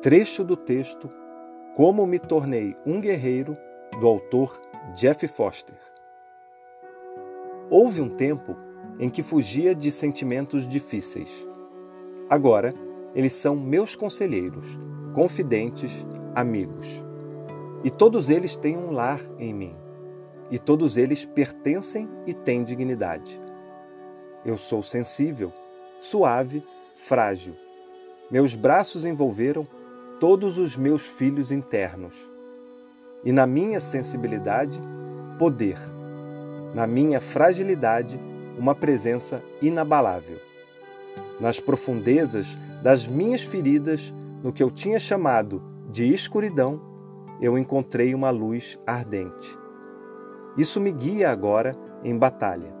Trecho do texto Como me tornei um guerreiro, do autor Jeff Foster. Houve um tempo em que fugia de sentimentos difíceis. Agora, eles são meus conselheiros, confidentes, amigos. E todos eles têm um lar em mim. E todos eles pertencem e têm dignidade. Eu sou sensível, suave, frágil. Meus braços envolveram todos os meus filhos internos. E na minha sensibilidade, poder. Na minha fragilidade, uma presença inabalável. Nas profundezas das minhas feridas, no que eu tinha chamado de escuridão, eu encontrei uma luz ardente. Isso me guia agora em batalha.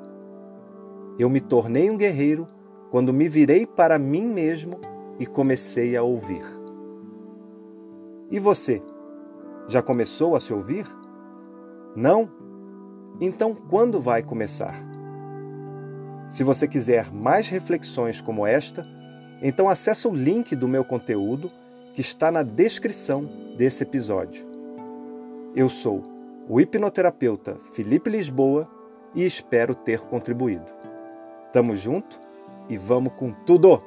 Eu me tornei um guerreiro quando me virei para mim mesmo e comecei a ouvir. E você? Já começou a se ouvir? Não? Então quando vai começar? Se você quiser mais reflexões como esta, então acesse o link do meu conteúdo que está na descrição desse episódio. Eu sou o hipnoterapeuta Felipe Lisboa e espero ter contribuído. Tamo junto e vamos com tudo!